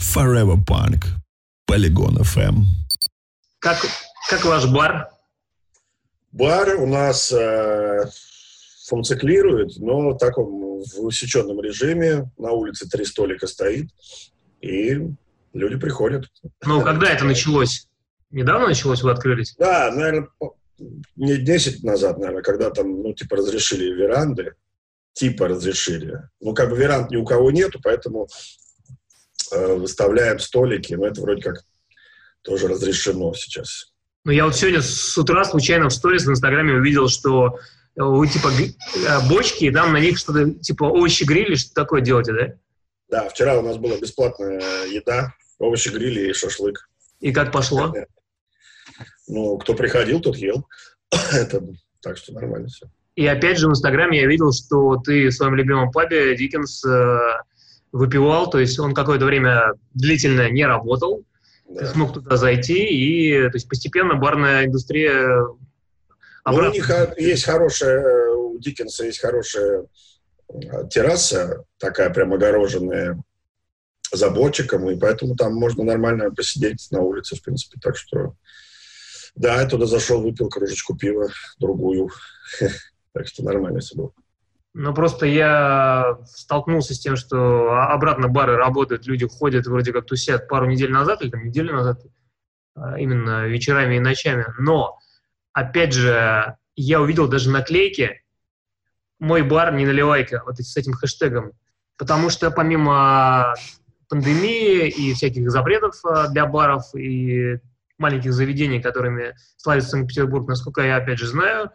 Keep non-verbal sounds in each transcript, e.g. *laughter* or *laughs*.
Forever Punk. Полигон FM. Как, как ваш бар? Бар у нас э, функционирует, но в таком в усеченном режиме. На улице три столика стоит, и люди приходят. Ну, когда это началось? Недавно началось, вы открылись? Да, наверное, не 10 назад, наверное, когда там, ну, типа, разрешили веранды, типа разрешили. Ну, как бы веранд ни у кого нету, поэтому выставляем столики, но это вроде как тоже разрешено сейчас. Ну, я вот сегодня с утра случайно в сторис в Инстаграме увидел, что вы, типа, э, бочки, и там на них что-то, типа, овощи грили, что такое делаете, да? Да, вчера у нас была бесплатная еда, овощи грили и шашлык. И как пошло? Ну, кто приходил, тот ел. *coughs* Это, так что нормально все. И опять же в Инстаграме я видел, что ты в своем любимом пабе Диккенс э, выпивал, то есть он какое-то время длительно не работал, да. ты смог туда зайти, и то есть постепенно барная индустрия обратно... Ну, у них есть хорошая, у Диккенса есть хорошая э, терраса, такая прям огороженная заборчиком, и поэтому там можно нормально посидеть на улице, в принципе, так что да, я туда зашел, выпил кружечку пива, другую. *laughs* Так что нормально все было. Ну, просто я столкнулся с тем, что обратно бары работают, люди ходят, вроде как тусят пару недель назад или там неделю назад, а, именно вечерами и ночами. Но, опять же, я увидел даже наклейки «Мой бар, не наливайка», вот с этим хэштегом. Потому что помимо пандемии и всяких запретов а, для баров и маленьких заведений, которыми славится Санкт-Петербург, насколько я, опять же, знаю,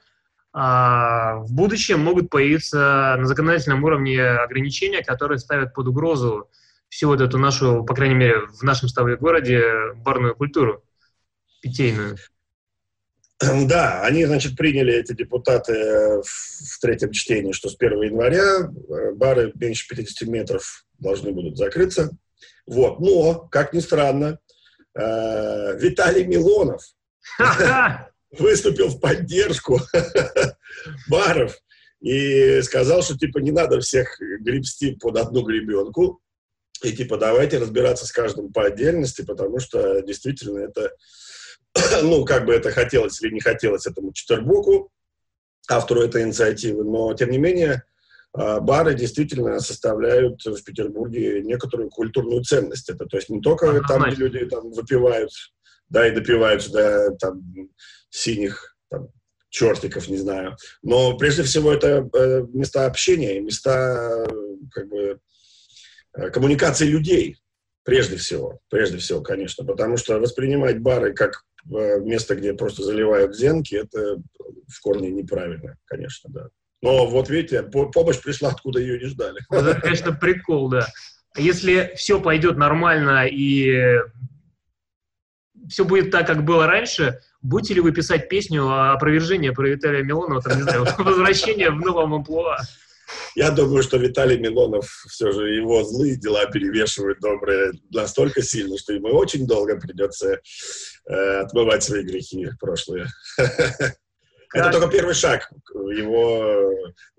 в будущем могут появиться на законодательном уровне ограничения, которые ставят под угрозу всю вот эту нашу, по крайней мере, в нашем с тобой городе, барную культуру питейную. Да, они, значит, приняли эти депутаты в третьем чтении, что с 1 января э, бары меньше 50 метров должны будут закрыться. Вот. Но, как ни странно, э, Виталий Милонов выступил в поддержку *laughs* баров и сказал, что типа не надо всех гребсти под одну гребенку, и типа давайте разбираться с каждым по отдельности, потому что действительно это, *clears throat* ну, как бы это хотелось или не хотелось этому Четербуку, автору этой инициативы, но тем не менее а, бары действительно составляют в Петербурге некоторую культурную ценность. Это то есть не только там, где люди там выпивают, да, и допивают до там, синих там, чертиков, не знаю. Но прежде всего это э, места общения, места как бы э, коммуникации людей, прежде всего, прежде всего, конечно, потому что воспринимать бары как э, место, где просто заливают зенки, это в корне неправильно, конечно, да. Но вот видите, помощь пришла, откуда ее не ждали. Это, конечно, прикол, да. Если все пойдет нормально и все будет так, как было раньше, будете ли вы писать песню о опровержении про Виталия Милонова, там, не знаю, *laughs* возвращение в новом амплуа? Я думаю, что Виталий Милонов, все же его злые дела перевешивают добрые настолько сильно, что ему очень долго придется э, отмывать свои грехи прошлые. *laughs* Это только первый шаг его.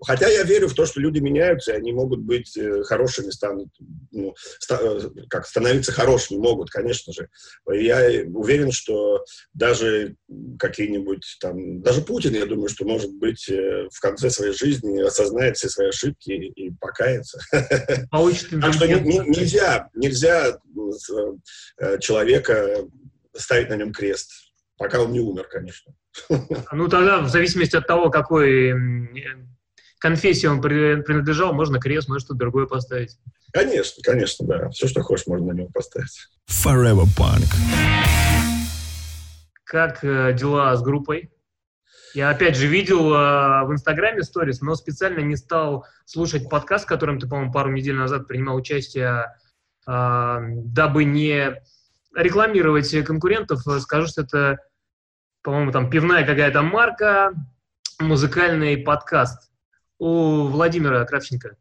Хотя я верю в то, что люди меняются, и они могут быть э, хорошими, станут, ну, ста... Э, как становиться хорошими могут, конечно же. Я уверен, что даже какие-нибудь там, даже Путин, я думаю, что может быть э, в конце своей жизни осознает все свои ошибки и покается. Так что нельзя, нельзя человека ставить на нем крест, пока он не умер, конечно. *laughs* Ну, тогда, в зависимости от того, какой конфессии он принадлежал, можно крест, можно что-то другое поставить. Конечно, конечно, да. Все, что хочешь, можно на него поставить. Forever Punk. Как э, дела с группой? Я опять же видел э, в Инстаграме сторис, но специально не стал слушать подкаст, в котором ты, по-моему, пару недель назад принимал участие, э, дабы не рекламировать конкурентов. Скажу, что это по-моему, там пивная какая-то марка, музыкальный подкаст у Владимира Кравченко.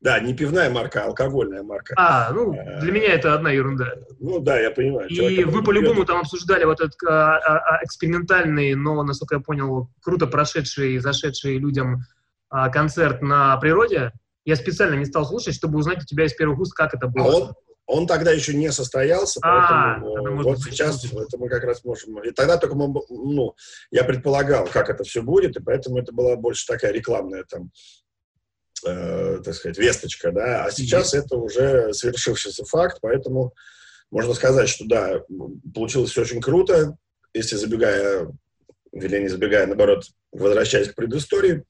Да, не пивная марка, а алкогольная марка. А, ну, э, для меня это одна ерунда. Ну да, я понимаю. И вы по-любому там обсуждали вот этот а, а, а, экспериментальный, но, насколько я понял, круто прошедший и зашедший людям а, концерт на природе. Я специально не стал слушать, чтобы узнать у тебя из первых уст, как это было. А он, Он тогда еще не состоялся, А, поэтому можно вот сказать, сейчас это мы как раз можем... И тогда только мы, ну, я предполагал, как это все будет, и поэтому это была больше такая рекламная там, э, так сказать, весточка, да, а сейчас это уже свершившийся факт, поэтому можно сказать, что да, получилось все очень круто, если забегая, или не забегая, наоборот, возвращаясь к предыстории,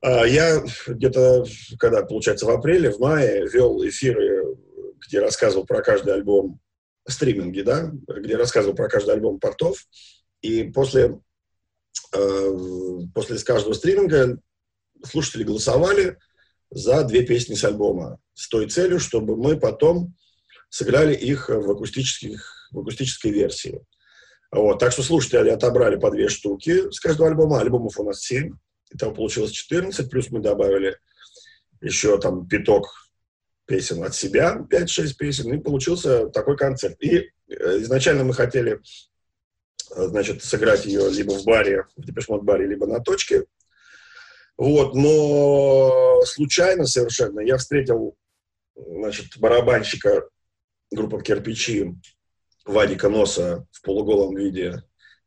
а, я где-то, когда, получается, в апреле, в мае вел эфиры, где рассказывал про каждый альбом стриминги, да, где рассказывал про каждый альбом портов. И после, э, после каждого стриминга слушатели голосовали за две песни с альбома с той целью, чтобы мы потом сыграли их в, акустических, в акустической версии. Вот. Так что слушатели отобрали по две штуки с каждого альбома. Альбомов у нас семь. Итого получилось 14, плюс мы добавили еще там пяток песен от себя, 5-6 песен, и получился такой концерт. И э, изначально мы хотели, э, значит, сыграть ее либо в баре, в Депешмот баре, либо на точке. Вот, но случайно совершенно я встретил, значит, барабанщика группы «Кирпичи» Вадика Носа в полуголом виде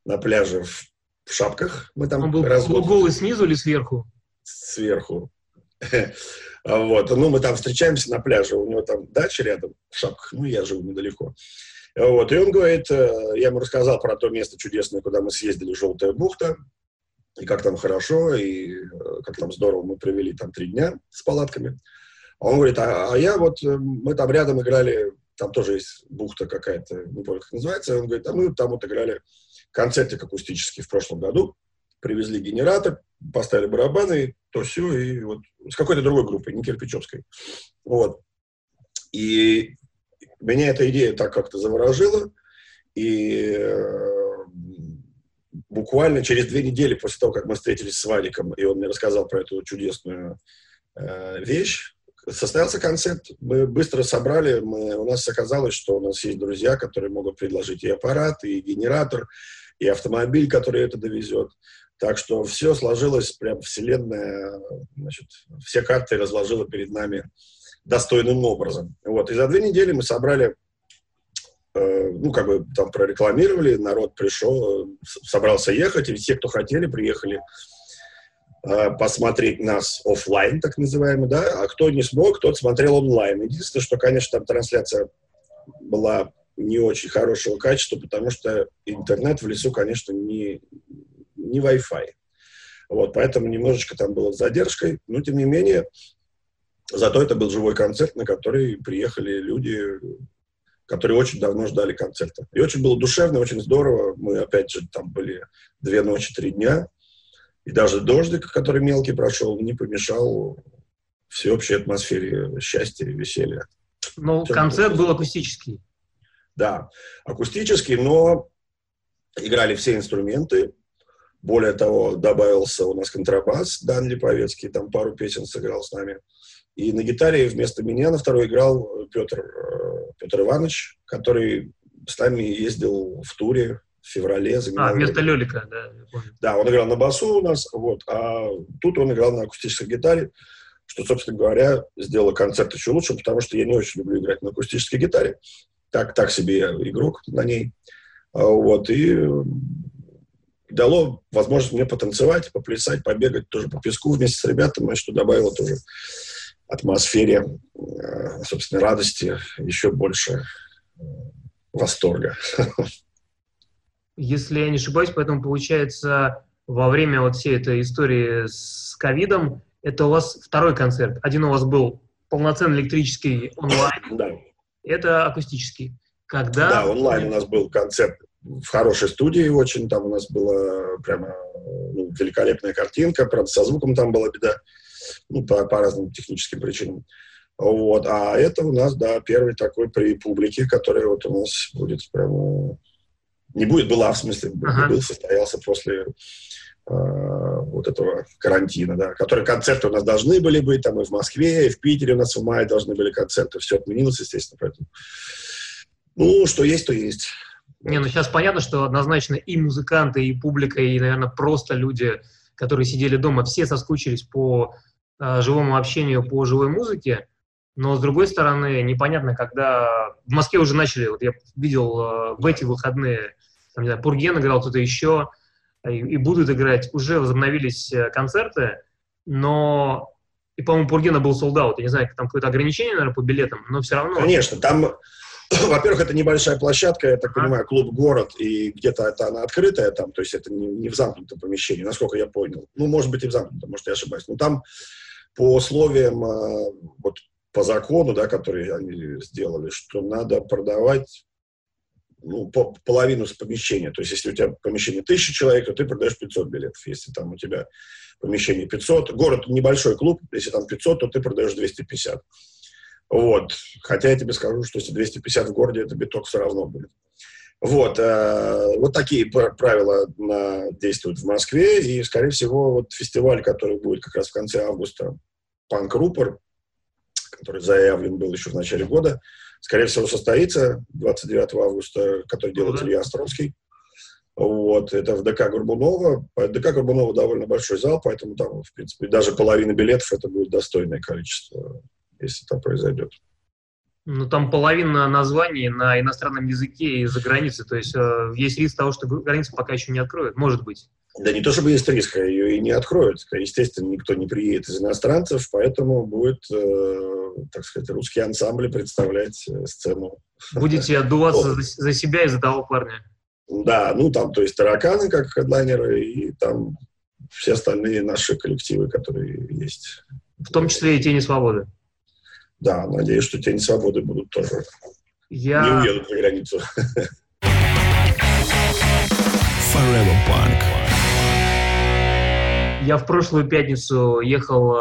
на пляже в, в шапках. Мы там Он был развод- голый снизу или сверху? сверху. А Вот. Ну, мы там встречаемся на пляже, у него там дача рядом, в шапках, ну, я живу недалеко. Вот. И он говорит, э, я ему рассказал про то место чудесное, куда мы съездили, Желтая бухта, и как там хорошо, и э, как там здорово мы провели там три дня с палатками. А он говорит, а, а я вот, э, мы там рядом играли, там тоже есть бухта какая-то, не помню, как называется, он говорит, а мы там вот играли концертик акустический в прошлом году, привезли генератор, поставили барабаны, то все, и вот с какой-то другой группой, не кирпичевской. Вот. И меня эта идея так как-то заворожила, и э, буквально через две недели после того, как мы встретились с Вадиком, и он мне рассказал про эту чудесную э, вещь, состоялся концерт. Мы быстро собрали, мы, у нас оказалось, что у нас есть друзья, которые могут предложить и аппарат, и генератор, и автомобиль, который это довезет. Так что все сложилось, прям вселенная, значит, все карты разложила перед нами достойным образом. Вот. И за две недели мы собрали, э, ну, как бы там прорекламировали, народ пришел, собрался ехать, и все, кто хотели, приехали э, посмотреть нас оффлайн, так называемый, да, а кто не смог, тот смотрел онлайн. Единственное, что, конечно, там трансляция была не очень хорошего качества, потому что интернет в лесу, конечно, не, не Wi-Fi. Вот, поэтому немножечко там было с задержкой, но тем не менее, зато это был живой концерт, на который приехали люди, которые очень давно ждали концерта. И очень было душевно, очень здорово. Мы, опять же, там были две ночи, три дня. И даже дождик, который мелкий прошел, не помешал всеобщей атмосфере счастья и веселья. Ну, концерт было. был акустический. Да, акустический, но играли все инструменты. Более того, добавился у нас контрабас Дан Липовецкий, там пару песен сыграл с нами. И на гитаре вместо меня на второй играл Петр, э, Петр Иванович, который с нами ездил в туре в феврале. А, вместо роль. Лелика, да. Да, он играл на басу у нас, вот, а тут он играл на акустической гитаре, что, собственно говоря, сделало концерт еще лучше, потому что я не очень люблю играть на акустической гитаре. Так, так себе я игрок на ней. А, Вот, и э, дало возможность мне потанцевать, поплясать, побегать тоже по песку вместе с ребятами, что добавило тоже атмосфере, э, собственно, радости, еще больше э, восторга. *laughs* Если я не ошибаюсь, поэтому получается во время вот всей этой истории с ковидом это у вас второй концерт. Один у вас был полноценный электрический онлайн, Да. это акустический. Когда... Да, онлайн у нас был концерт в хорошей студии очень, там у нас была прямо ну, великолепная картинка, правда, со звуком там была беда, ну, по, по разным техническим причинам. Вот, а это у нас, да, первый такой при публике, который вот у нас будет прямо... Не будет, была, в смысле, Ага. был, состоялся после э, вот этого карантина, да, которые концерты у нас должны были быть, там и в Москве, и в Питере у нас в мае должны были концерты, все отменилось, естественно, поэтому ну, что есть, то есть. Не, ну сейчас понятно, что однозначно и музыканты, и публика, и, наверное, просто люди, которые сидели дома, все соскучились по э, живому общению, по живой музыке. Но, с другой стороны, непонятно, когда... В Москве уже начали, вот я видел э, в эти выходные, там, не знаю, Пурген играл, кто-то еще, и, и будут играть. Уже возобновились э, концерты, но... И, по-моему, Пургена был солдат. Я не знаю, там какое-то ограничение, наверное, по билетам, но все равно... Конечно, там *coughs* во-первых, это небольшая площадка, я так понимаю, клуб «Город», и где-то это она открытая там, то есть это не, не в замкнутом помещении, насколько я понял. Ну, может быть, и в замкнутом, может, я ошибаюсь. Но там по условиям, э, вот по закону, да, который они сделали, что надо продавать ну, по, половину с помещения. То есть, если у тебя помещение 1000 человек, то ты продаешь 500 билетов. Если там у тебя помещение 500, город небольшой клуб, если там 500, то ты продаешь 250. Вот. Хотя я тебе скажу, что если 250 в городе, это биток все равно будет. Вот, э, вот такие правила на, действуют в Москве, и, скорее всего, вот фестиваль, который будет как раз в конце августа, Панк Рупор, который заявлен был еще в начале года, скорее всего, состоится 29 августа, который делает Илья Островский. Вот, это в ДК Горбунова. ДК Горбунова довольно большой зал, поэтому там, в принципе, даже половина билетов это будет достойное количество если это произойдет. Ну, там половина названий на иностранном языке и за границей. То есть э, есть риск того, что границу пока еще не откроют. Может быть. Да не то чтобы есть риск, а ее и не откроют. Естественно, никто не приедет из иностранцев, поэтому будет, э, так сказать, русский ансамбль представлять э, сцену. Будете *laughs* отдуваться за, за себя и за того парня. Да, ну там, то есть тараканы как хедлайнеры, и там все остальные наши коллективы, которые есть. В том числе и Тени Свободы. Да, надеюсь, что тени свободы будут тоже. Я... Не уедут за границу. *laughs* Forever Punk. Я в прошлую пятницу ехал э,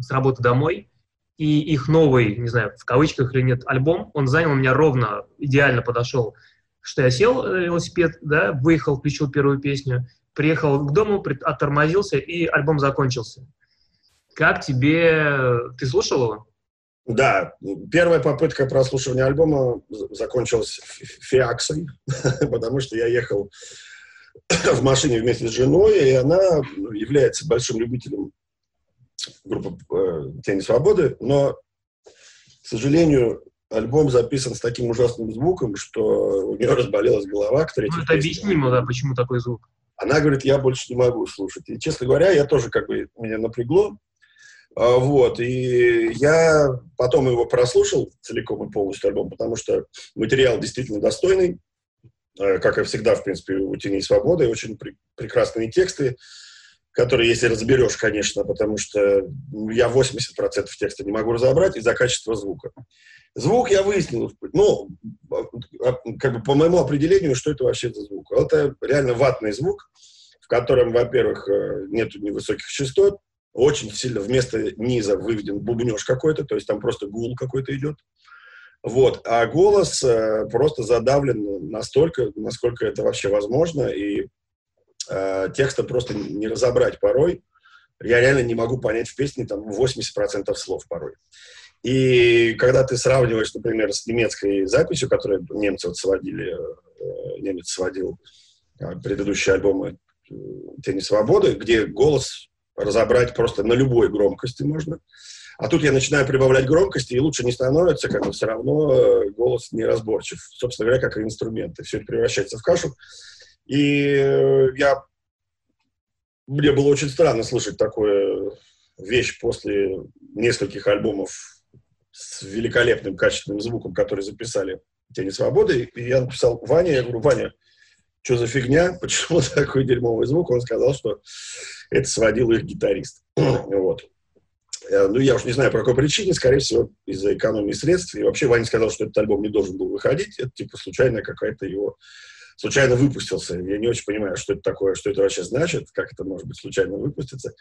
с работы домой, и их новый, не знаю, в кавычках или нет, альбом, он занял у меня ровно, идеально подошел, что я сел на велосипед, да, выехал, включил первую песню, приехал к дому, оттормозился, и альбом закончился. Как тебе... Ты слушал его? Да, первая попытка прослушивания альбома закончилась фиаксой, *laughs* потому что я ехал *coughs* в машине вместе с женой, и она является большим любителем группы э, «Тени свободы», но, к сожалению, альбом записан с таким ужасным звуком, что у нее разболелась голова к третьей Ну, это объяснимо, да, почему такой звук. Она говорит, я больше не могу слушать. И, честно говоря, я тоже как бы, меня напрягло, вот, и я потом его прослушал целиком и полностью альбом, потому что материал действительно достойный, а, как и всегда, в принципе, у «Теней свободы», очень пр прекрасные тексты, которые, если разберешь, конечно, потому что я 80% текста не могу разобрать из-за качества звука. Звук я выяснил, ну, а, как бы по моему определению, что это вообще за звук. Это реально ватный звук, в котором, во-первых, э, нет невысоких частот, очень сильно вместо низа выведен бубнеж какой-то, то есть там просто гул какой-то идет. Вот. А голос э, просто задавлен настолько, насколько это вообще возможно, и э, текста просто не разобрать порой. Я реально не могу понять в песне там 80% слов порой. И когда ты сравниваешь, например, с немецкой записью, которую немцы вот сводили, э, немец сводил э, предыдущие альбомы э, «Тени свободы», где голос разобрать просто на любой громкости можно. А тут я начинаю прибавлять громкости, и лучше не становится, как бы все равно э, голос неразборчив. Собственно говоря, как и инструменты. Все это превращается в кашу. И э, я... Мне было очень странно слышать такую вещь после нескольких альбомов с великолепным качественным звуком, которые записали «Тени свободы». И я написал Ване, я говорю, Ваня, что за фигня, *laughs* почему такой дерьмовый звук? Он сказал, что это сводил их гитарист. *clears throat* вот. Э, ну, я уж не знаю, по какой причине, скорее всего, из-за экономии средств. И вообще Ваня сказал, что этот альбом не должен был выходить. Это, типа, случайная какая-то его... Случайно выпустился. Я не очень понимаю, что это такое, что это вообще значит, как это может быть случайно выпуститься.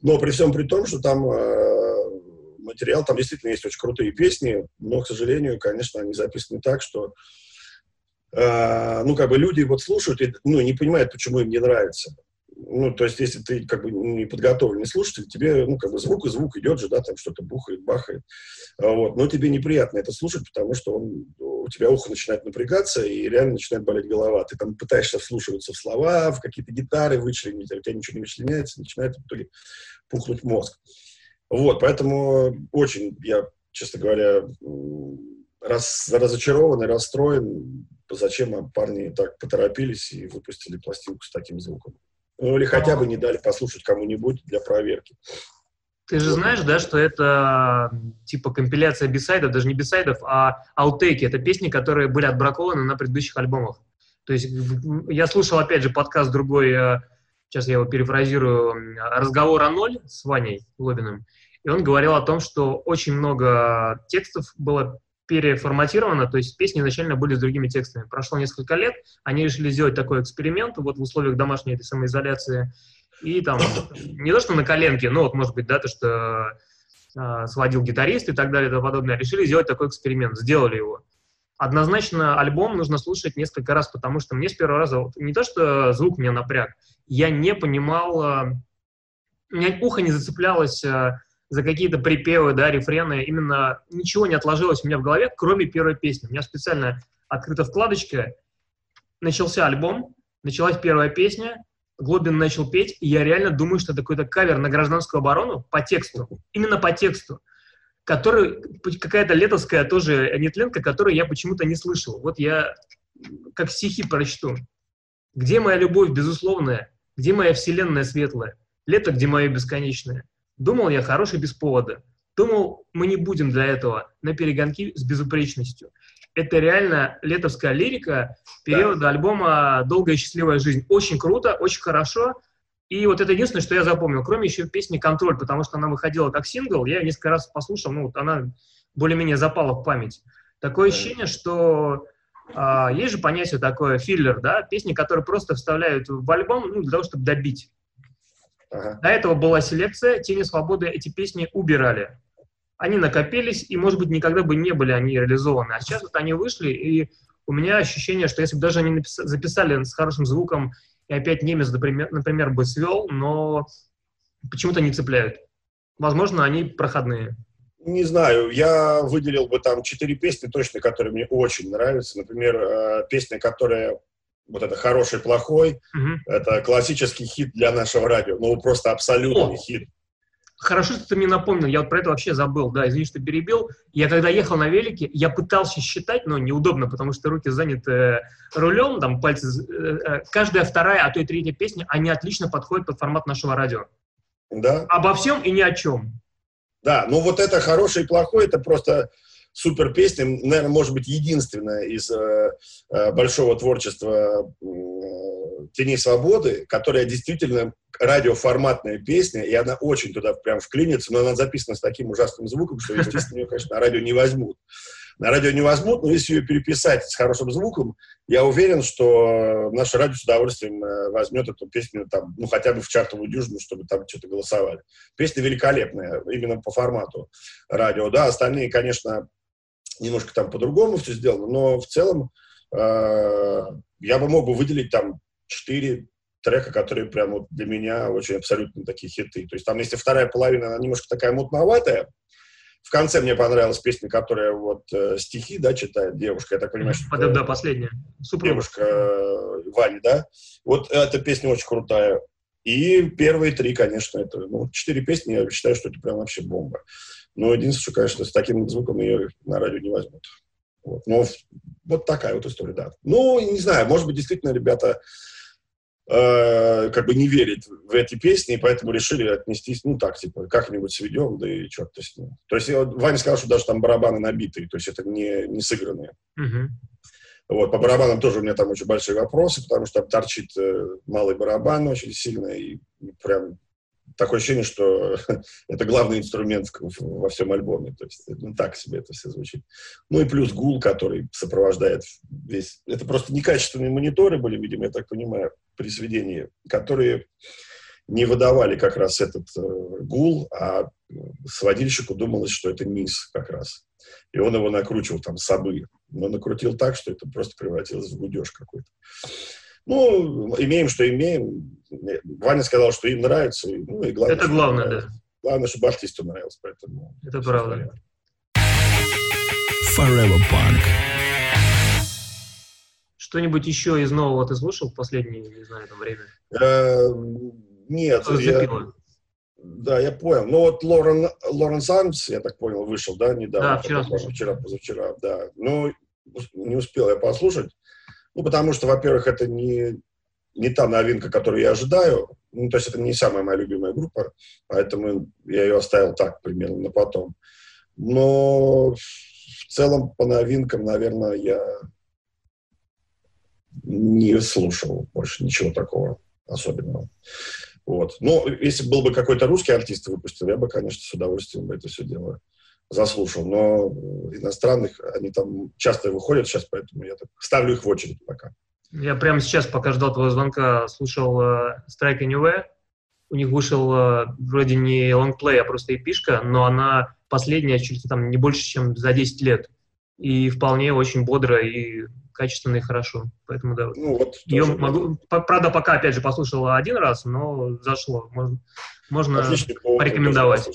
Но при всем при том, что там э, материал, там действительно есть очень крутые песни, но, к сожалению, конечно, они записаны так, что э, ну, как бы люди вот слушают и, ну, не понимают, почему им не нравится ну, то есть, если ты как бы не подготовленный слушатель, тебе, ну, как бы звук и звук идет же, да, там что-то бухает, бахает, а вот, но тебе неприятно это слушать, потому что он, у тебя ухо начинает напрягаться и реально начинает болеть голова. Ты там пытаешься вслушиваться в слова, в какие-то гитары вычленить, а у тебя ничего не вычленяется, начинает в итоге пухнуть мозг. Вот, поэтому очень я честно говоря, раз, разочарован и расстроен, зачем парни так поторопились и выпустили пластинку с таким звуком. Ну, или хотя бы не дали послушать кому-нибудь для проверки. Ты же знаешь, да, что это типа компиляция бисайдов, даже не бисайдов, а аутейки. Это песни, которые были отбракованы на предыдущих альбомах. То есть я слушал, опять же, подкаст другой, э, сейчас я его перефразирую, «Разговор о ноль» с Ваней Лобиным. И он говорил о том, что очень много текстов было переформатировано, то есть песни изначально были с другими текстами. Прошло несколько лет, они решили сделать такой эксперимент вот в условиях домашней этой самоизоляции. И там, не то что на коленке, но вот, может быть, да, то, что э, сводил гитарист и так далее и тому подобное, решили сделать такой эксперимент, сделали его. Однозначно альбом нужно слушать несколько раз, потому что мне с первого раза, вот, не то что звук меня напряг, я не понимал, э, у меня ухо не зацеплялось э, за какие-то припевы, да, рефрены, именно ничего не отложилось у меня в голове, кроме первой песни. У меня специально открыта вкладочка, начался альбом, началась первая песня, Глобин начал петь, и я реально думаю, что это какой-то кавер на гражданскую оборону по тексту, именно по тексту, который, какая-то летовская тоже нетленка, которую я почему-то не слышал. Вот я как стихи прочту. «Где моя любовь безусловная? Где моя вселенная светлая? Лето, где мое бесконечное? Думал я хороший без повода. Думал, мы не будем для этого на перегонки с безупречностью. Это реально летовская лирика периода да. альбома «Долгая и счастливая жизнь». Очень круто, очень хорошо. И вот это единственное, что я запомнил. Кроме еще песни «Контроль», потому что она выходила как сингл. Я ее несколько раз послушал, ну, вот она более-менее запала в память. Такое ощущение, что а, есть же понятие такое филлер, да, песни, которые просто вставляют в альбом ну, для того, чтобы добить. Ага. До этого была селекция, «Тени свободы» эти песни убирали. Они накопились, и, может быть, никогда бы не были они реализованы. А сейчас вот они вышли, и у меня ощущение, что если бы даже они написали, записали с хорошим звуком, и опять немец, например, например бы свел, но почему-то не цепляют. Возможно, они проходные. Не знаю, я выделил бы там четыре песни точно, которые мне очень нравятся. Например, э, песня, которая вот это хороший, плохой, угу. это классический хит для нашего радио. Ну, просто абсолютный О! хит. Хорошо, что ты мне напомнил, я вот про это вообще забыл, да, извини, что перебил. Я когда ехал на велике, я пытался считать, но неудобно, потому что руки заняты э, рулем, там пальцы... Э, э, каждая вторая, а то и третья песня, они отлично подходят под формат нашего радио. Да. Обо всем и ни о чем. Да, ну вот это хороший и плохой, это просто супер песня, наверное, может быть, единственная из э, э, большого творчества э, «Теней свободы», которая действительно радиоформатная песня, и она очень туда прям вклинится, но она записана с таким ужасным звуком, что, естественно, ее, конечно, на радио не возьмут. На радио не возьмут, но если ее переписать с хорошим звуком, я уверен, что наше радио с удовольствием э, возьмет эту песню там, ну, хотя бы в чартовую дюжину, чтобы там что-то голосовали. Песня великолепная, именно по формату радио. Да, остальные, конечно, немножко там по-другому все сделано, но в целом э, я бы мог бы выделить там четыре трека, которые прям вот для меня очень абсолютно такие хиты. То есть там, если вторая половина, она немножко такая мутноватая, в конце мне понравилась песня, которая вот э, стихи, да, читает девушка, я так понимаю, что... Да, да, последняя. Супруга. Девушка э, Ваня, да? Вот эта песня очень крутая. И первые три, конечно, это, ну, четыре песни, я считаю, что это прям вообще бомба. Но единственное, что, конечно, с таким звуком ее на радио не возьмут. Вот. Но вот такая вот история, да. Ну, не знаю, может быть, действительно ребята э, как бы не верят в эти песни, и поэтому решили отнестись, ну, так, типа, как-нибудь сведем, да и черт с ним. То есть Ваня сказал, что даже там барабаны набитые, то есть это не, не сыгранные. Uh-huh. Вот, по барабанам тоже у меня там очень большие вопросы, потому что там торчит э, малый барабан очень сильно, и прям такое ощущение, что *laughs* это главный инструмент во всем альбоме. То есть, ну, так себе это все звучит. Ну и плюс гул, который сопровождает весь... Это просто некачественные мониторы были, видимо, я так понимаю, при сведении, которые не выдавали как раз этот э, гул, а сводильщику думалось, что это низ как раз. И он его накручивал там собы. Но накрутил так, что это просто превратилось в гудеж какой-то. Ну, имеем, что имеем. Ваня сказал, что им нравится. Ну, и главное, Это главное, да. Главное, чтобы артисту нравилось, поэтому... Это правда. Forever Punk. Что-нибудь еще из нового ты слушал в последнее, не знаю, там время? Э, нет. Я, Да, я понял. Ну вот Лорен, Лоренс Армс, я так понял, вышел, да, недавно? Да, вчера слушал. Вчера, позавчера, да. Ну, не успел я послушать. Ну, потому что, во-первых, это не, не та новинка, которую я ожидаю. Ну, то есть это не самая моя любимая группа, поэтому я ее оставил так примерно на потом. Но в целом по новинкам, наверное, я не слушал больше ничего такого особенного. Вот. Но если был бы какой-то русский артист выпустил, я бы, конечно, с удовольствием бы это все дело заслушал. Но иностранных, они там часто выходят сейчас, поэтому я так ставлю их в очередь пока. Я прямо сейчас, пока ждал твоего звонка, слушал uh, Strike Anywhere. У них вышел uh, вроде не лонгплей, а просто эпишка, но она последняя чуть ли там не больше, чем за 10 лет. И вполне очень бодро и качественно и хорошо. Поэтому да. Ну, вот, Ее могу, правда, пока, опять же, послушал один раз, но зашло. Можно, можно порекомендовать.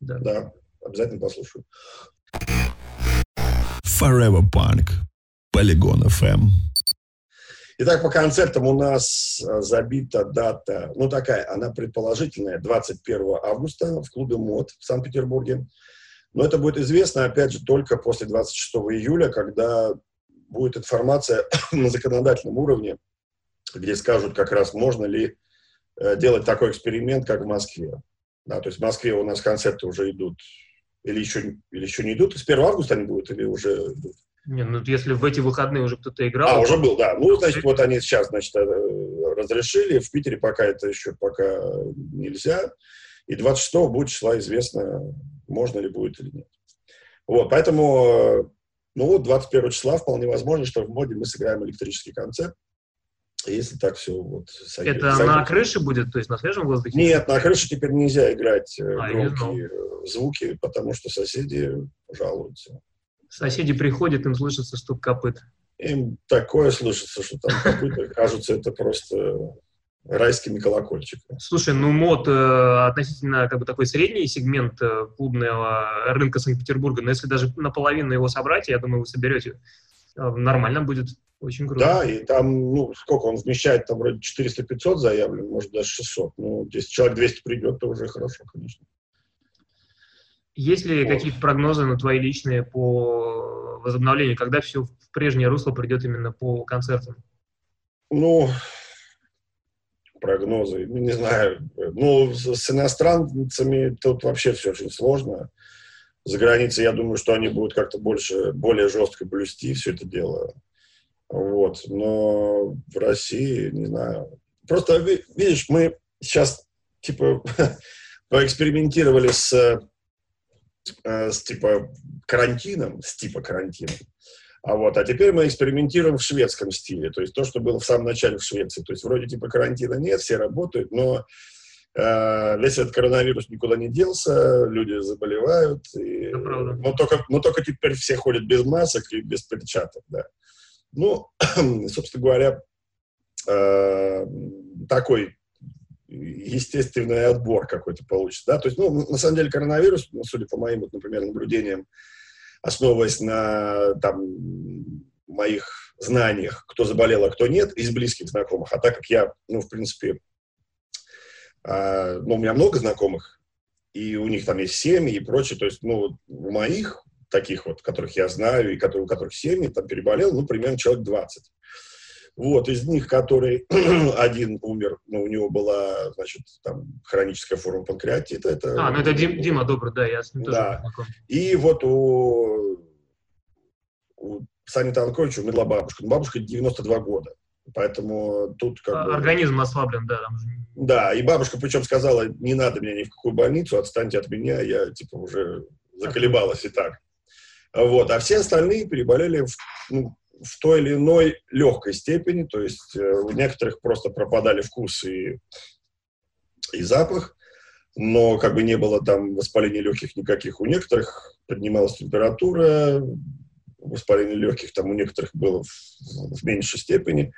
Да. да, обязательно послушаю. Forever Punk. Polygon FM. Итак, по концертам у нас а, забита дата, ну такая, она предположительная, 21 августа в клубе МОД в Санкт-Петербурге. Но это будет известно, опять же, только после 26 июля, когда будет информация *coughs* на законодательном уровне, где скажут как раз, можно ли э, делать такой эксперимент, как в Москве. Да, то есть в Москве у нас концерты уже идут, или еще, или еще не идут, с 1 августа они будут, или уже идут? Не, ну если в эти выходные уже кто-то играл... А, уже был, да. Ну, значит, вот они сейчас, значит, э, разрешили. В Питере пока это еще пока нельзя. И 26 будет числа известно, можно ли будет или нет. Вот, поэтому, э, ну вот 21 числа вполне возможно, что в моде мы сыграем электрический концерт. Если так все вот сойдет. Это сойдет. на крыше будет, то есть на свежем воздухе? Нет, на крыше теперь нельзя играть э, а, громкие звуки, потому что соседи жалуются. Соседи приходят, им слышится стук копыт. Им такое слышится, что там копыта *laughs* кажется, это просто райскими колокольчиками. Слушай, ну мод э, относительно как бы такой средний сегмент э, клубного рынка Санкт-Петербурга, но если даже наполовину его собрать, я думаю, вы соберете, э, нормально будет. Очень круто. Да, и там, ну, сколько он вмещает, там вроде 400-500 заявлен, может даже 600. Ну, если человек 200 придет, то уже хорошо, конечно. Есть ли вот. какие-то прогнозы на твои личные по возобновлению, когда все в прежнее русло придет именно по концертам? Ну, прогнозы, не знаю. Ну, с иностранцами тут вообще все очень сложно. За границей, я думаю, что они будут как-то больше, более жестко блюсти все это дело. Вот. Но в России, не знаю. Просто, видишь, мы сейчас, типа, *laughs* поэкспериментировали с Э, с типа карантином, с типа карантином. А вот, а теперь мы экспериментируем в шведском стиле, то есть то, что было в самом начале в Швеции. То есть вроде типа карантина нет, все работают, но э, весь этот коронавирус никуда не делся, люди заболевают. И, но, только, но только теперь все ходят без масок и без перчаток, да. Ну, *clears throat* собственно говоря, э, такой естественный отбор какой-то получится. Да? То есть, ну, на самом деле, коронавирус, ну, судя по моим, вот, например, наблюдениям, основываясь на там, моих знаниях, кто заболел, а кто нет, из близких знакомых. А так как я, ну, в принципе, э, ну, у меня много знакомых, и у них там есть семьи и прочее, то есть, ну, у моих таких вот, которых я знаю, и которые, у которых семьи, там переболел, ну, примерно человек 20. Вот, из них, который *clears throat* один умер, но ну, у него была, значит, там, хроническая форма панкреатита. Это, а, ну это Дим, Дима Добрый, да, я с ним тоже да. знаком. И вот у, у Сани Танковича умерла бабушка. Ну, бабушка 92 года. Поэтому тут как а, бы... Организм ослаблен, да. Там... Да, и бабушка причем сказала, не надо меня ни в какую больницу, отстаньте от меня, я типа уже заколебалась и так. Вот, а все остальные переболели в, ну, в той или иной легкой степени, то есть э, у некоторых просто пропадали вкус и, и запах, но как бы не было там воспаления легких никаких. У некоторых поднималась температура, воспаление легких там у некоторых было в, в меньшей степени.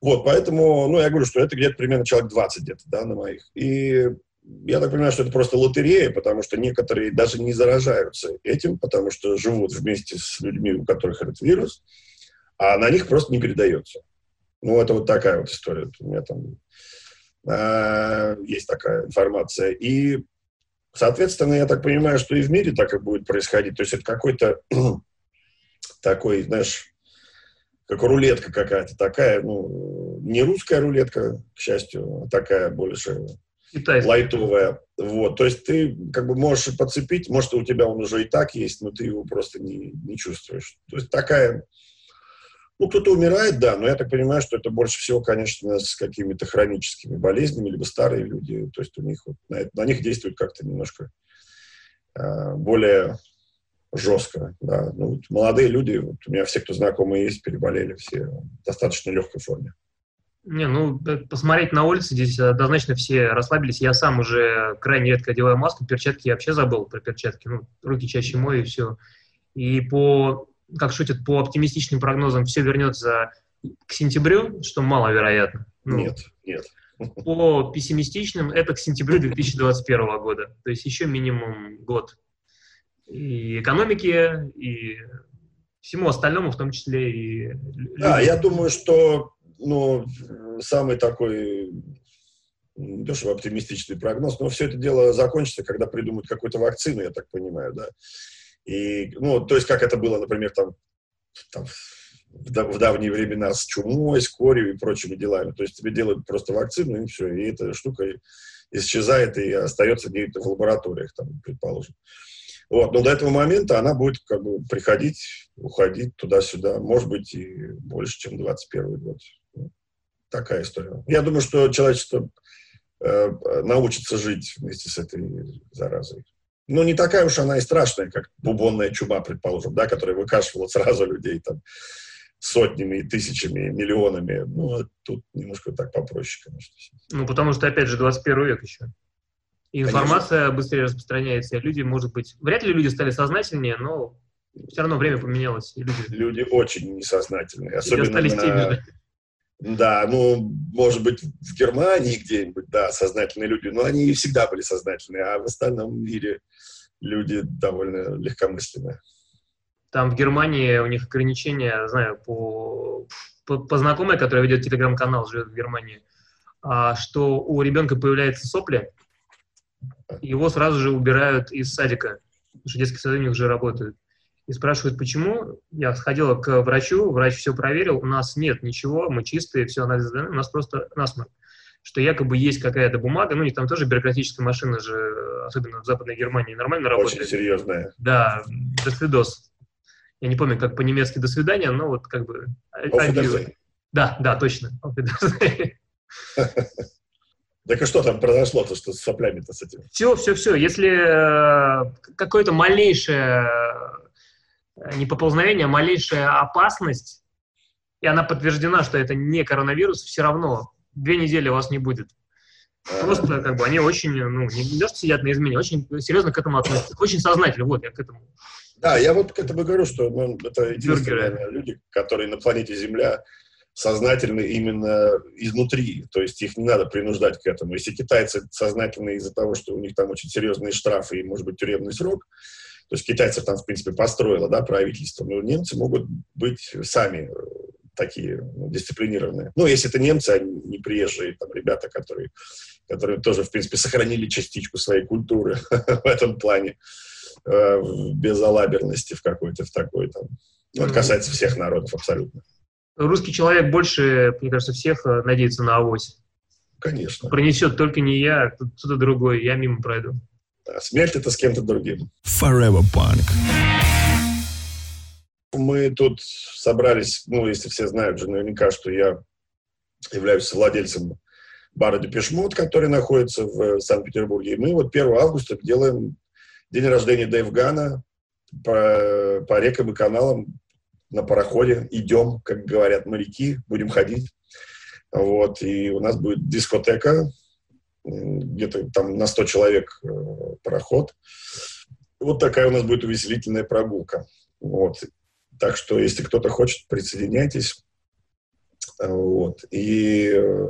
Вот, поэтому, ну, я говорю, что это где-то примерно человек 20 где-то, да, на моих. И я так понимаю, что это просто лотерея, потому что некоторые даже не заражаются этим, потому что живут вместе с людьми, у которых этот вирус, а на них просто не передается. Ну, это вот такая вот история. У меня там А, есть такая информация. И, соответственно, я так понимаю, что и в мире так и будет происходить. То есть это какой-то *clears throat* такой, знаешь, как рулетка какая-то такая, ну, не русская рулетка, к счастью, а такая больше Китайская. лайтовая. Вот, то есть ты как бы можешь подцепить, может, у тебя он уже и так есть, но ты его просто не, не чувствуешь. То есть такая ну, кто-то умирает, да, но я так понимаю, что это больше всего, конечно, с какими-то хроническими болезнями, либо старые люди, то есть у них вот, на, на них действует как-то немножко э, более жестко, да. Ну, вот молодые люди, вот у меня все, кто знакомые есть, переболели все в достаточно легкой форме. Не, ну, посмотреть на улице, здесь однозначно все расслабились. Я сам уже крайне редко одеваю маску, перчатки я вообще забыл про перчатки. Ну, руки чаще мою и все. И по как шутят, по оптимистичным прогнозам все вернется к сентябрю, что маловероятно. Ну, нет, нет. По пессимистичным это к сентябрю 2021 года. То есть еще минимум год. И экономике, и всему остальному, в том числе и... Да, я думаю, что ну, самый такой чтобы оптимистичный прогноз, но все это дело закончится, когда придумают какую-то вакцину, я так понимаю, да. И, ну, то есть, как это было, например, там, там в, в давние времена с чумой, с корью и прочими делами. То есть тебе делают просто вакцину, и все, и эта штука исчезает и остается где-то в лабораториях, там, предположим. Вот. Но до этого момента она будет как бы приходить, уходить туда-сюда, может быть, и больше, чем 21 год. Такая история. Я думаю, что человечество э, научится жить вместе с этой заразой ну, не такая уж она и страшная, как бубонная чума, предположим, да, которая выкашивала сразу людей там сотнями, тысячами, миллионами. Ну, тут немножко так попроще, конечно. Ну, потому что, опять же, 21 век еще. И информация конечно. быстрее распространяется, и люди, может быть... Вряд ли люди стали сознательнее, но все равно время поменялось. И люди... люди очень несознательные. Особенно остались на... теми же. Да, ну, может быть, в Германии где-нибудь, да, сознательные люди, но они всегда были сознательные, а в остальном мире люди довольно легкомысленные. Там в Германии у них ограничения, знаю, по, по, по знакомой, которая ведет телеграм-канал, живет в Германии, а, что у ребенка появляются сопли, его сразу же убирают из садика, потому что детские сады у них уже работают и спрашивают, почему. Я сходила к врачу, врач все проверил, у нас нет ничего, мы чистые, все анализы даны, у нас просто насморк. Что якобы есть какая-то бумага, ну, у них там тоже бюрократическая машина же, особенно в Западной Германии, нормально работает. Очень серьезная. Да, до свидос. Я не помню, как по-немецки до свидания, но вот как бы... Да, да, точно. *laughs* Так и что там произошло-то, что с соплями-то с этим? Все, все, все. Если э, какое-то малейшее не поползновение, а малейшая опасность, и она подтверждена, что это не коронавирус, все равно две недели у вас не будет. Просто как бы они очень, ну, не что сидят на измене, очень серьезно к этому относятся. Очень сознательно, вот я к этому. Да, я вот к этому говорю, что ну, это единственные люди, которые на планете Земля сознательны именно изнутри, то есть их не надо принуждать к этому. Если китайцы сознательны из-за того, что у них там очень серьезные штрафы и, может быть, тюремный срок, то есть китайцев там, в принципе, построило да, правительство, но немцы могут быть сами э, такие ну, дисциплинированные. Ну, если это немцы, а не приезжие там ребята, которые, которые тоже, в принципе, сохранили частичку своей культуры *laughs* в этом плане, э, безалаберности в какой-то, в такой там. Ну, это касается всех народов абсолютно. Русский человек больше, мне кажется, всех э, надеется на авось. Конечно. Пронесет только не я, кто-то другой, я мимо пройду. Да, смерть это с кем-то другим. Forever Punk. Мы тут собрались, ну, если все знают же наверняка, что я являюсь владельцем бара Депешмут, который находится в Санкт-Петербурге. И мы вот 1 августа делаем день рождения Дэйв Гана по, по рекам и каналам на пароходе. Идем, как говорят моряки, будем ходить. Вот, и у нас будет дискотека где-то там на 100 человек э, пароход. Вот такая у нас будет увеселительная прогулка. Вот. Так что, если кто-то хочет, присоединяйтесь. Вот. И э,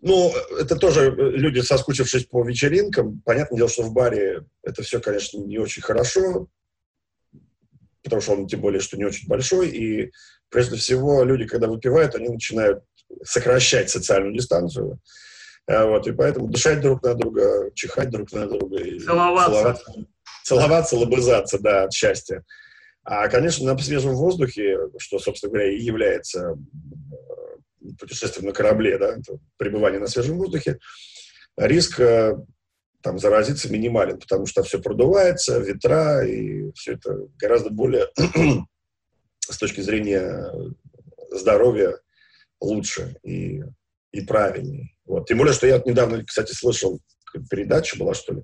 ну, это тоже люди, соскучившись по вечеринкам. Понятное дело, что в баре это все, конечно, не очень хорошо, потому что он, тем более, что не очень большой. И прежде всего, люди, когда выпивают, они начинают сокращать социальную дистанцию. А, вот, и поэтому дышать друг на друга, чихать друг на друга. И целоваться. Целоваться, целоваться, лобызаться, да, от счастья. А, конечно, на свежем воздухе, что, собственно говоря, и является э, путешествием на корабле, да, пребывание на свежем воздухе, риск э, там заразиться минимален, потому что все продувается, ветра, и все это гораздо более *clears throat* с точки зрения здоровья лучше и, и правильнее. Вот. Тем более, что я недавно, кстати, слышал, передача была, что ли,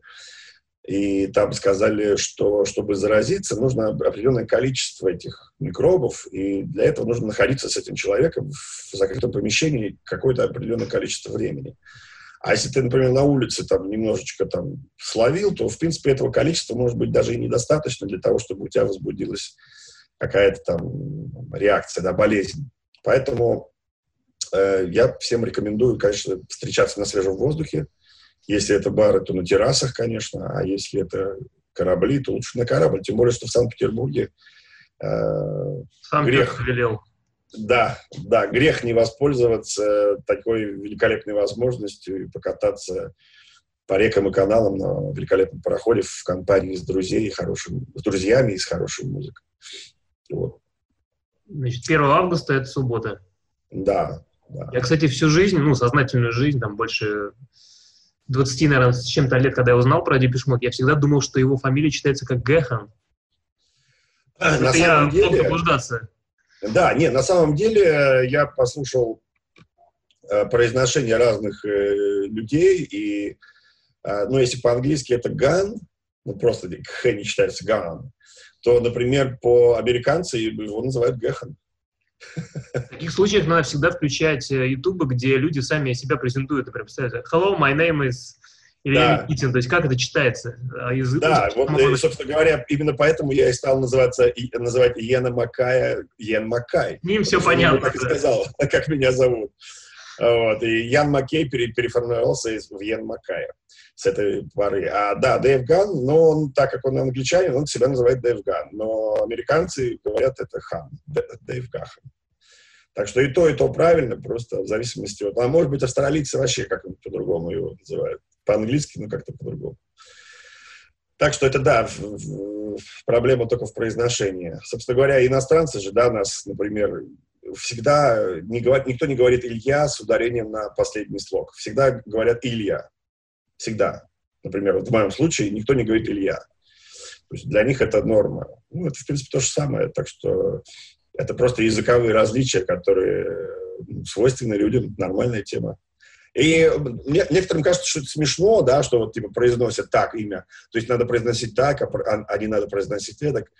и там сказали, что чтобы заразиться, нужно определенное количество этих микробов, и для этого нужно находиться с этим человеком в закрытом помещении какое-то определенное количество времени. А если ты, например, на улице там немножечко там словил, то, в принципе, этого количества может быть даже и недостаточно для того, чтобы у тебя возбудилась какая-то там реакция, да, болезнь. Поэтому я всем рекомендую, конечно, встречаться на свежем воздухе. Если это бары, то на террасах, конечно, а если это корабли, то лучше на корабль. Тем более, что в Санкт-Петербурге э, Сам грех велел. Да, да, грех не воспользоваться такой великолепной возможностью и покататься по рекам и каналам на великолепном пароходе в компании с друзей, хорошим, с друзьями и с хорошей музыкой. Вот. Значит, 1 августа это суббота. Да, да. Я, кстати, всю жизнь, ну, сознательную жизнь, там больше 20, наверное, с чем-то лет, когда я узнал про Депешмот, я всегда думал, что его фамилия читается как Гэхан. На это самом я деле... заблуждаться. Да, нет, на самом деле э, я послушал э, произношение разных э, людей, и, э, ну, если по-английски это ган, ну, просто х не читается ган, то, например, по американцы его называют Гэхан. В таких случаях надо всегда включать YouTube, э, где люди сами себя презентуют, например, представляют, hello, my name is Илья да. Никитин, то есть как это читается? А язык, да, вот, и, собственно говоря, именно поэтому я и стал называться, и, называть Иена Макая Йен Макай. Ним все понятно. Так да. сказал, *laughs* как меня зовут. Вот, и Ян Маккей пере, переформировался в Ян Маккая с этой поры. А да, Дэйв Ган, но он, так как он англичанин, он себя называет Дэйв Ган. Но американцы говорят это Хан, Дэйв Гахан. Так что и то, и то правильно, просто в зависимости от... А может быть, австралийцы вообще как-нибудь по-другому его называют. По-английски, но как-то по-другому. Так что это, да, проблема только в произношении. Собственно говоря, иностранцы же, да, нас, например, всегда не говорят, никто не говорит Илья с ударением на последний слог. Всегда говорят Илья. Всегда. Например, вот в моем случае никто не говорит Илья. То есть для них это норма. Ну, это, в принципе, то же самое. Так что это просто языковые различия, которые ну, свойственны людям. Нормальная тема. И некоторым кажется, что это смешно, да, что вот типа произносят так имя. То есть надо произносить так, а, а не надо произносить так.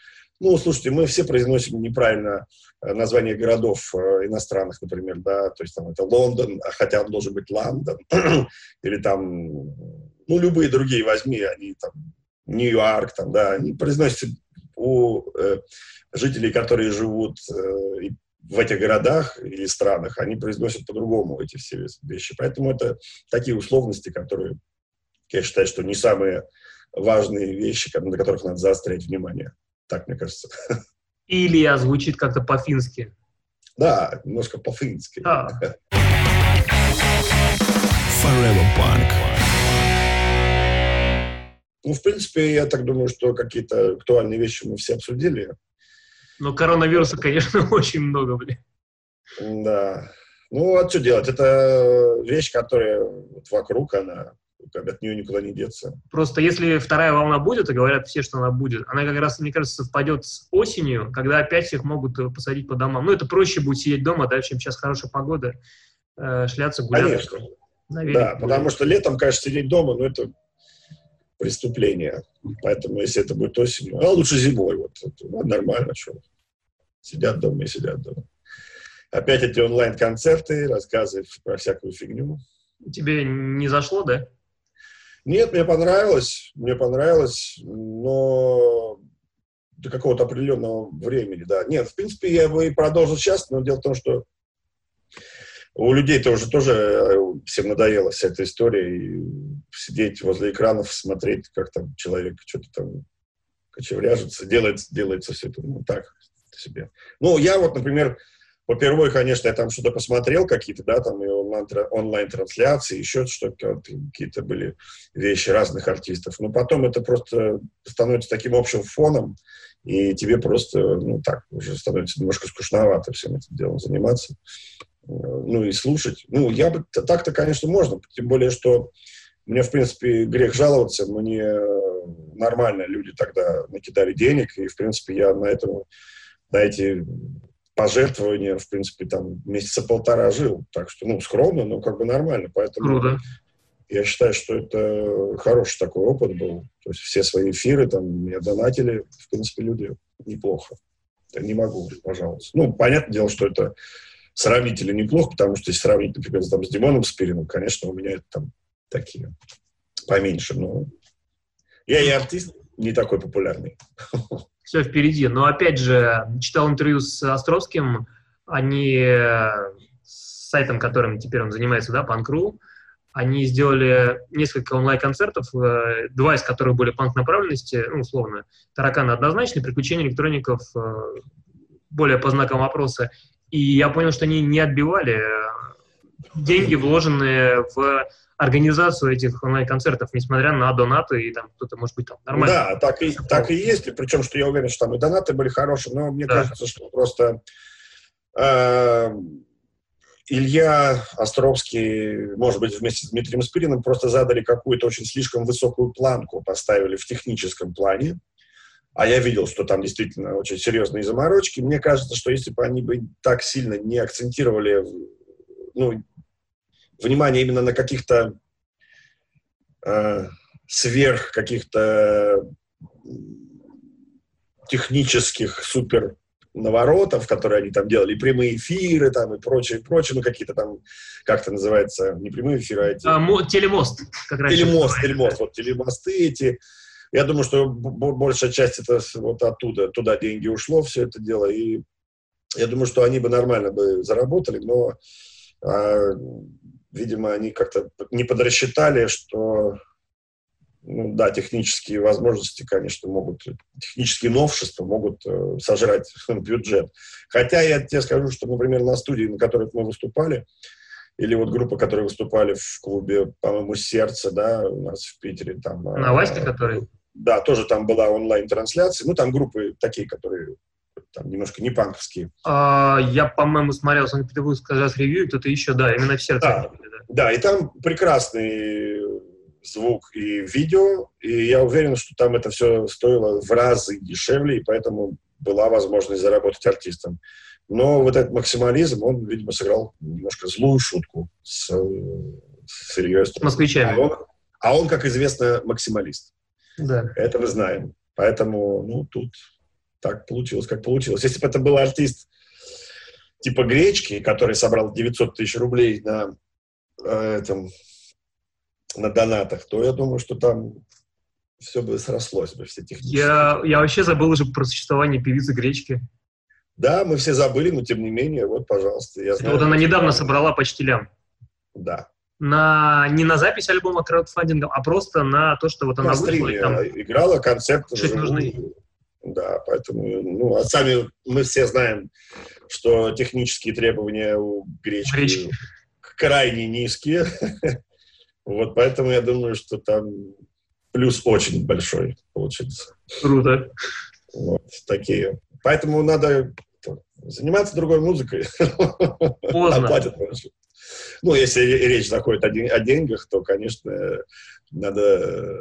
Ну, слушайте, мы все произносим неправильно э, название городов э, иностранных, например, да, то есть там это Лондон, а хотя он должен быть Лондон, *clears throat* или там, ну, любые другие возьми, они там, Нью-Йорк, там, да, они произносятся у э, жителей, которые живут э, в этих городах или странах, они произносят по-другому эти все вещи. Поэтому это такие условности, которые, я считаю, что не самые важные вещи, на которых надо заострять внимание. Так, мне кажется. Илья звучит как-то по-фински. Да, немножко по-фински. А. Forever Punk. Ну, в принципе, я так думаю, что какие-то актуальные вещи мы все обсудили. Но коронавируса, конечно, *laughs* очень много, блин. Да. Ну, а что делать? Это вещь, которая вот вокруг, она от нее никуда не деться. Просто если вторая волна будет, и говорят все, что она будет, она как раз, мне кажется, совпадет с осенью, когда опять всех могут э, посадить по домам. Ну, это проще будет сидеть дома, да, чем сейчас хорошая погода, э, шляться, гулять. Конечно. Наверное, да, гулять. потому что летом, конечно, сидеть дома, ну, это преступление. Поэтому, если это будет осенью, а лучше зимой, вот, это, ну, нормально, что. Сидят дома и сидят дома. Опять эти онлайн-концерты, рассказы про всякую фигню. Тебе не зашло, да? Нет, мне понравилось, мне понравилось, но до какого-то определенного времени, да. Нет, в принципе, я бы и продолжил сейчас, но дело в том, что у людей-то уже тоже э, всем надоела вся эта история, и сидеть возле экранов, смотреть, как там человек что-то там кочевряжется, делает, делается все это, ну, так себе. Ну, я вот, например, Попервой, конечно, я там что-то посмотрел, какие-то, да, там и онлайн-трансляции, еще что-то, какие-то были вещи разных артистов. Но потом это просто становится таким общим фоном, и тебе просто, ну, так, уже становится немножко скучновато всем этим делом заниматься. Ну, и слушать. Ну, я бы, так-то, конечно, можно, тем более, что мне, в принципе, грех жаловаться, мне нормально люди тогда накидали денег, и, в принципе, я на этом, на эти пожертвования, в принципе, там месяца полтора жил. Так что, ну, скромно, но как бы нормально. Поэтому Круто. я считаю, что это хороший такой опыт был. То есть все свои эфиры там меня донатили, в принципе, люди неплохо. Я не могу пожалуйста. Ну, понятное дело, что это сравнительно неплохо, потому что если сравнить, например, там, с Димоном Спириным, конечно, у меня это там такие поменьше, но я и артист не такой популярный. *laughs* все впереди. Но опять же, читал интервью с Островским, они с сайтом, которым теперь он занимается, да, Панкру, они сделали несколько онлайн-концертов, э, два из которых были панк-направленности, ну, условно, «Тараканы» однозначно, «Приключения электроников» э, более по знакам вопроса. И я понял, что они не отбивали э, деньги, вложенные в организацию этих онлайн-концертов, несмотря на донаты, и там кто-то, может быть, там нормально. Да, так и, так и есть, и причем, что я уверен, что там и донаты были хорошие, но мне да. кажется, что просто э, Илья Островский, может быть, вместе с Дмитрием Спириным просто задали какую-то очень слишком высокую планку, поставили в техническом плане, а я видел, что там действительно очень серьезные заморочки. Мне кажется, что если бы они бы так сильно не акцентировали ну, внимание именно на каких-то э, сверх каких-то технических супер наворотов, которые они там делали, прямые эфиры там и прочее, прочее, ну какие-то там, как это называется, не прямые эфиры, а эти... А, мо- телемост, как. Телемост, телемост, вот телемосты эти. Я думаю, что большая часть это вот оттуда, туда деньги ушло, все это дело, и я думаю, что они бы нормально бы заработали, но а, видимо, они как-то не подрасчитали, что, ну, да, технические возможности, конечно, могут, технические новшества могут э, сожрать *laughs* бюджет. Хотя я тебе скажу, что, например, на студии, на которых мы выступали, или вот группа, которые выступали в клубе, по-моему, «Сердце», да, у нас в Питере. Там, на Ваське, который? Да, тоже там была онлайн-трансляция. Ну, там группы такие, которые там немножко не панковские. А, я, по-моему, смотрел Санкт-Петербургский джаз ревью, кто-то еще, да, именно в сердце. Да, да. да, и там прекрасный звук и видео, и я уверен, что там это все стоило в разы дешевле, и поэтому была возможность заработать артистам. Но вот этот максимализм, он, видимо, сыграл немножко злую шутку с, с Ильей С москвичами. А он, а он, как известно, максималист. Да. Это мы знаем. Поэтому, ну, тут так получилось, как получилось. Если бы это был артист типа Гречки, который собрал 900 тысяч рублей на э, этом на донатах, то я думаю, что там все бы срослось бы, все технически. Я, я вообще забыл уже про существование певицы Гречки. Да, мы все забыли, но тем не менее, вот, пожалуйста. Я знаю, вот она недавно собрала почти лям. Да. На, не на запись альбома краудфандинга, а просто на то, что вот она на вышла. И там... Играла концерт. нужны. Да, поэтому, ну, а сами мы все знаем, что технические требования у гречки, гречки. крайне низкие. *laughs* вот поэтому я думаю, что там плюс очень большой получится. Круто. Вот такие. Поэтому надо заниматься другой музыкой. Поздно. *laughs* Оплатят Ну, если речь заходит о, ден- о деньгах, то, конечно, надо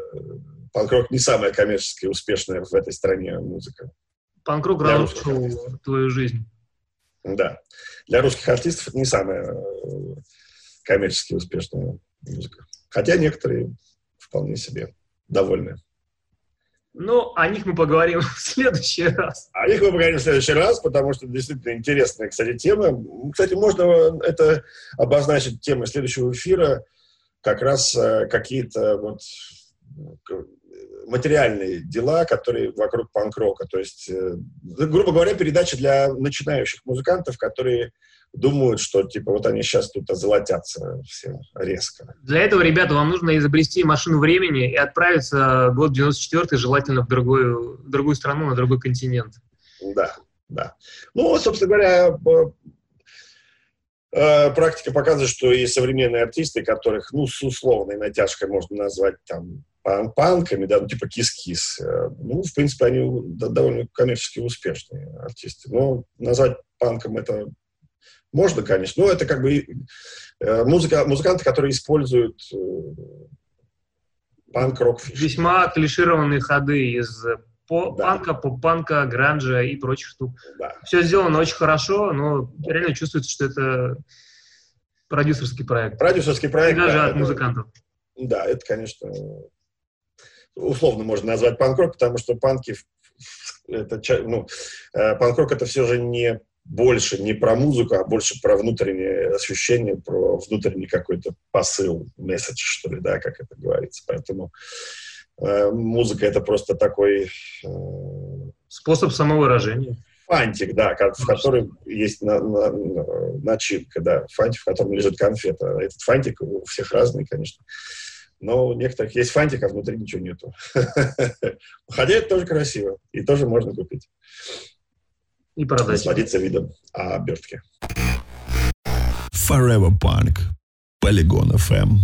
панк-рок не самая коммерчески успешная в этой стране музыка. Панк-рок разрушил твою жизнь. Да. Для русских артистов это не самая э, коммерчески успешная музыка. Хотя некоторые вполне себе довольны. Ну, о них мы поговорим *laughs* в следующий раз. О них мы поговорим в следующий раз, потому что действительно интересная, кстати, тема. Кстати, можно это обозначить темой следующего эфира, как раз э, какие-то вот материальные дела, которые вокруг панк-рока. То есть, э, грубо говоря, передача для начинающих музыкантов, которые думают, что типа вот они сейчас тут озолотятся все резко. Для этого, ребята, вам нужно изобрести машину времени и отправиться в год 94 желательно в другую, в другую страну, на другой континент. Да, да. Ну, собственно говоря, Э, практика показывает, что есть современные артисты, которых, ну, с условной натяжкой можно назвать там панками, да, ну, типа кис-кис. Э, ну, в принципе, они довольно коммерчески успешные артисты. Но назвать панком это можно, конечно. Но это как бы э, музыка, музыканты, которые используют панк-рок Весьма клишированные ходы из по да. панка, поп-панка, гранжа и прочих штук. Да. Все сделано очень хорошо, но реально чувствуется, что это продюсерский проект. Продюсерский проект, и даже да, от это, музыкантов. Да, это, конечно, условно можно назвать панк-рок, потому что панки, это, ну, э, панк-рок это все же не больше не про музыку, а больше про внутреннее ощущение, про внутренний какой-то посыл, месседж, что ли, да, как это говорится. Поэтому Э, музыка это просто такой... Э, Способ самовыражения. Фантик, да, в котором есть на, на, начинка, да, фантик, в котором лежит конфета. Этот фантик у всех разный, конечно. Но у некоторых есть фантик, а внутри ничего нету. *laughs* Хотя это тоже красиво, и тоже можно купить. И продать. Насладиться видом обертки. Forever Punk. Polygon FM.